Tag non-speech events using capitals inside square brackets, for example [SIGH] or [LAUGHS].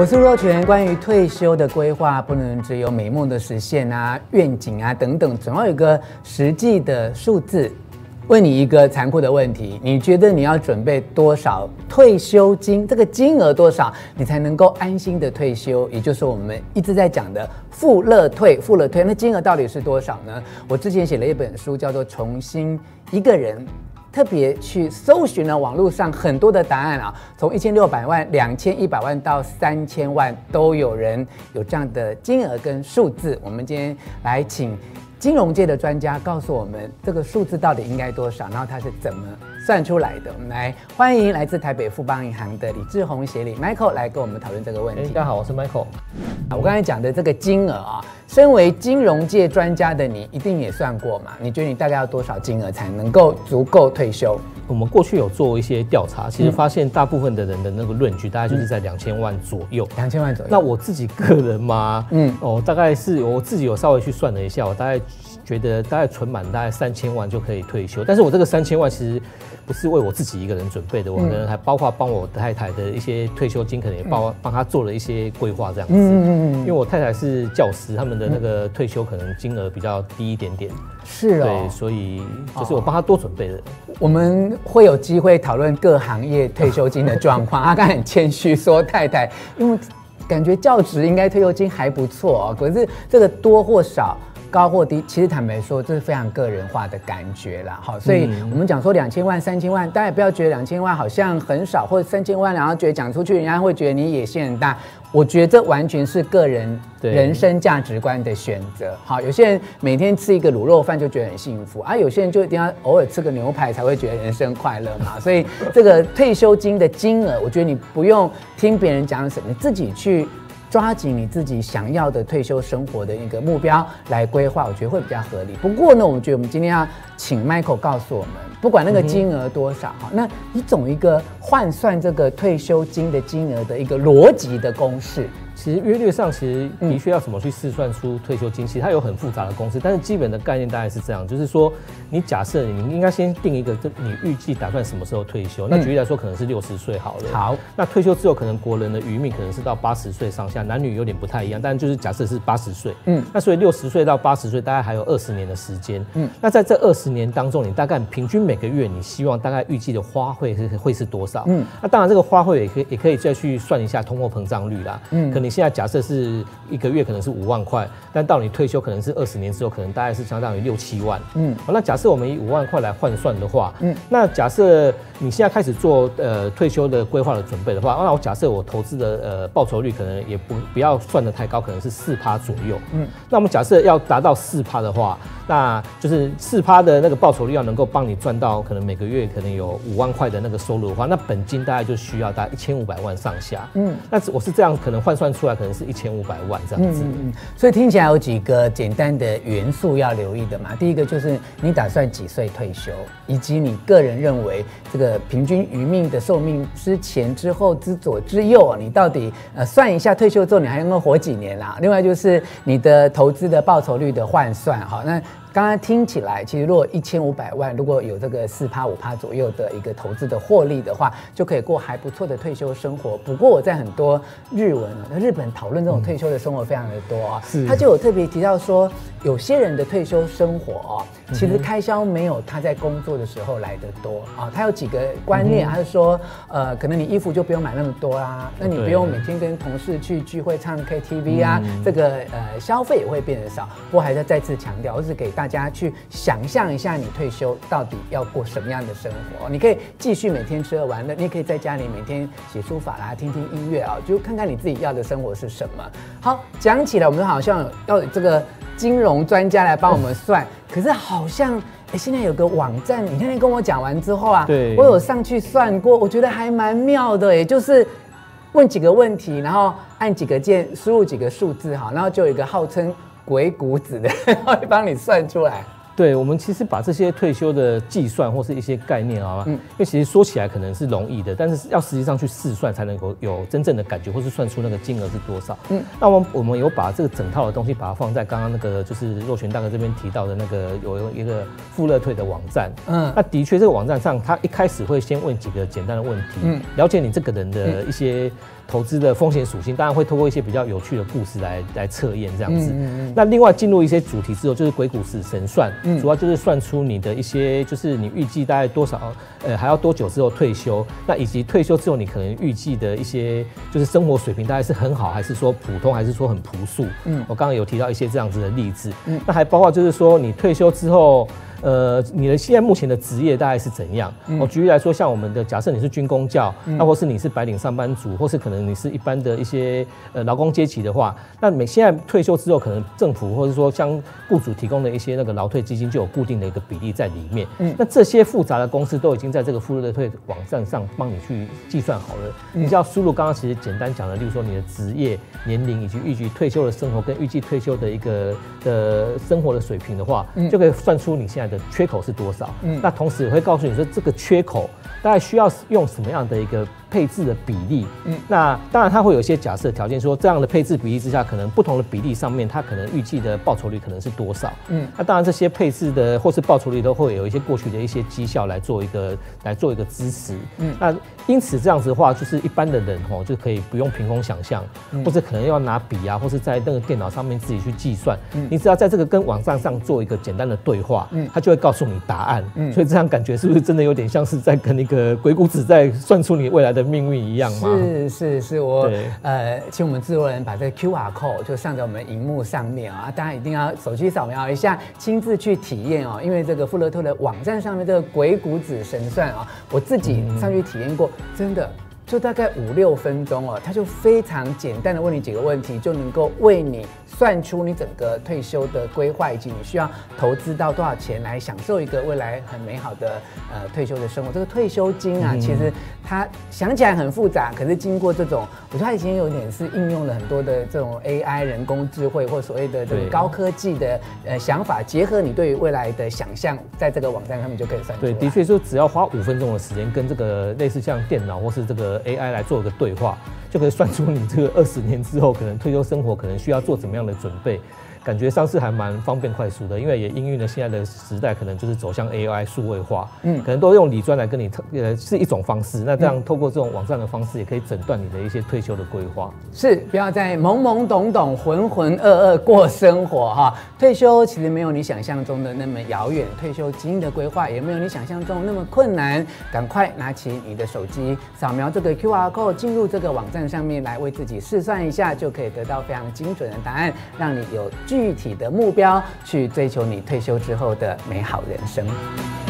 我是若权，关于退休的规划，不能只有美梦的实现啊、愿景啊等等，总要有个实际的数字。问你一个残酷的问题：你觉得你要准备多少退休金？这个金额多少，你才能够安心的退休？也就是我们一直在讲的富乐退、富乐退。那金额到底是多少呢？我之前写了一本书，叫做《重新一个人》。特别去搜寻了网络上很多的答案啊，从一千六百万、两千一百万到三千万，都有人有这样的金额跟数字。我们今天来请金融界的专家告诉我们，这个数字到底应该多少，然后它是怎么算出来的？我们来欢迎来自台北富邦银行的李志宏协理 Michael 来跟我们讨论这个问题。大家好，我是 Michael。我刚才讲的这个金额啊。身为金融界专家的你，一定也算过嘛？你觉得你大概要多少金额才能够足够退休？我们过去有做一些调查，其实发现大部分的人的那个论据大概就是在两千万左右。两千万左右。那我自己个人嘛，嗯，哦，大概是我自己有稍微去算了一下，我大概觉得大概存满大概三千万就可以退休。但是我这个三千万其实。不是为我自己一个人准备的，我可能还包括帮我太太的一些退休金，可能也帮帮她做了一些规划这样子。嗯嗯嗯。因为我太太是教师，他们的那个退休可能金额比较低一点点。是哦。对，所以就是我帮她多准备的。我们会有机会讨论各行业退休金的状况。[LAUGHS] 阿刚很谦虚说太太，因为感觉教职应该退休金还不错哦，可是这个多或少。高或低，其实坦白说，这是非常个人化的感觉啦。好，所以我们讲说两千万、三千万，大家也不要觉得两千万好像很少，或者三千万，然后觉得讲出去，人家会觉得你野心很大。我觉得这完全是个人人生价值观的选择。好，有些人每天吃一个卤肉饭就觉得很幸福，啊，有些人就一定要偶尔吃个牛排才会觉得人生快乐嘛。[LAUGHS] 所以这个退休金的金额，我觉得你不用听别人讲什么，你自己去。抓紧你自己想要的退休生活的一个目标来规划，我觉得会比较合理。不过呢，我们觉得我们今天要请 Michael 告诉我们，不管那个金额多少哈，那你总一个换算这个退休金的金额的一个逻辑的公式。其实约略上，其实的确要怎么去试算出退休金，其实它有很复杂的公式，但是基本的概念大概是这样，就是说，你假设你应该先定一个，这你预计打算什么时候退休？那举例来说，可能是六十岁好了。好，那退休之后，可能国人的余命可能是到八十岁上下，男女有点不太一样，但就是假设是八十岁。嗯，那所以六十岁到八十岁，大概还有二十年的时间。嗯，那在这二十年当中，你大概平均每个月，你希望大概预计的花费是会是多少？嗯，那当然这个花费也可以也可以再去算一下通货膨胀率啦。嗯，可你现在假设是。一个月可能是五万块，但到你退休可能是二十年之后，可能大概是相当于六七万。嗯，好，那假设我们以五万块来换算的话，嗯，那假设你现在开始做呃退休的规划的准备的话，那我假设我投资的呃报酬率可能也不不要算的太高，可能是四趴左右。嗯，那我们假设要达到四趴的话，那就是四趴的那个报酬率要能够帮你赚到可能每个月可能有五万块的那个收入的话，那本金大概就需要大概一千五百万上下。嗯，那我是这样可能换算出来，可能是一千五百万这样子。嗯，所以听起来有几个简单的元素要留意的嘛。第一个就是你打算几岁退休，以及你个人认为这个平均余命的寿命之前、之后、之左、之右，你到底呃算一下退休之后你还能够活几年啦？另外就是你的投资的报酬率的换算，好那。刚刚听起来，其实如果一千五百万，如果有这个四趴五趴左右的一个投资的获利的话，就可以过还不错的退休生活。不过我在很多日文啊，那日本讨论这种退休的生活非常的多啊，他就有特别提到说，有些人的退休生活哦，其实开销没有他在工作的时候来的多啊。他有几个观念，他是说，呃，可能你衣服就不用买那么多啦，那你不用每天跟同事去聚会唱 KTV 啊，这个呃消费也会变得少。不过还是再次强调，我是给。大家去想象一下，你退休到底要过什么样的生活？你可以继续每天吃喝玩乐，你也可以在家里每天写书法啦，听听音乐啊，就看看你自己要的生活是什么。好，讲起来，我们好像要这个金融专家来帮我们算，可是好像哎，现在有个网站，你那天跟我讲完之后啊，对，我有上去算过，我觉得还蛮妙的，也就是问几个问题，然后按几个键，输入几个数字，哈，然后就有一个号称。鬼谷子的 [LAUGHS] 会帮你算出来。对，我们其实把这些退休的计算或是一些概念啊，嗯，因为其实说起来可能是容易的，但是要实际上去试算才能够有真正的感觉，或是算出那个金额是多少。嗯，那我们我们有把这个整套的东西把它放在刚刚那个就是若泉大哥这边提到的那个有一个富乐退的网站。嗯，那的确这个网站上，他一开始会先问几个简单的问题，嗯，了解你这个人的一些。投资的风险属性，当然会透过一些比较有趣的故事来来测验这样子。那另外进入一些主题之后，就是鬼谷子神算，主要就是算出你的一些，就是你预计大概多少，呃，还要多久之后退休，那以及退休之后你可能预计的一些，就是生活水平大概是很好，还是说普通，还是说很朴素。嗯，我刚刚有提到一些这样子的例子。嗯，那还包括就是说你退休之后。呃，你的现在目前的职业大概是怎样？我举例来说，像我们的假设你是军工教，那或是你是白领上班族，或是可能你是一般的一些呃劳工阶级的话，那每现在退休之后，可能政府或者说像雇主提供的一些那个劳退基金就有固定的一个比例在里面。嗯，那这些复杂的公司都已经在这个富乐退网站上帮你去计算好了。你只要输入刚刚其实简单讲的，例如说你的职业、年龄以及预计退休的生活跟预计退休的一个的生活的水平的话，就可以算出你现在。的缺口是多少？嗯，那同时也会告诉你说，这个缺口大概需要用什么样的一个配置的比例？嗯，那当然它会有一些假设条件，说这样的配置比例之下，可能不同的比例上面，它可能预计的报酬率可能是多少？嗯，那当然这些配置的或是报酬率都会有一些过去的一些绩效来做一个来做一个支持。嗯，那因此这样子的话，就是一般的人哦就可以不用凭空想象，或者可能要拿笔啊，或是在那个电脑上面自己去计算。嗯，你只要在这个跟网站上做一个简单的对话，嗯，它就会告诉你答案。嗯，所以这样感觉是不是真的有点像是在跟那个鬼谷子在算出你未来的命运一样吗？是是是，我呃，请我们制作人把这个 QR code 就上在我们荧幕上面啊，大家一定要手机扫描一下，亲自去体验哦。因为这个富勒特的网站上面这个鬼谷子神算啊，我自己上去体验过，真的就大概五六分钟哦，他就非常简单的问你几个问题，就能够为你。算出你整个退休的规划，以及你需要投资到多少钱来享受一个未来很美好的呃退休的生活。这个退休金啊，其实它想起来很复杂，可是经过这种，我觉得它已经有点是应用了很多的这种 AI 人工智慧或所谓的这种高科技的呃想法，结合你对于未来的想象，在这个网站上面就可以算出来。对，的确说只要花五分钟的时间，跟这个类似像电脑或是这个 AI 来做一个对话。就可以算出你这个二十年之后可能退休生活可能需要做怎么样的准备。感觉上是还蛮方便快速的，因为也应运了现在的时代，可能就是走向 AI 数位化，嗯，可能都用理专来跟你，呃，是一种方式。那这样透过这种网站的方式，也可以诊断你的一些退休的规划。是，不要再懵懵懂懂、浑浑噩噩过生活哈。退休其实没有你想象中的那么遥远，退休金的规划也没有你想象中那么困难。赶快拿起你的手机，扫描这个 QR code，进入这个网站上面来为自己试算一下，就可以得到非常精准的答案，让你有具体的目标去追求你退休之后的美好人生。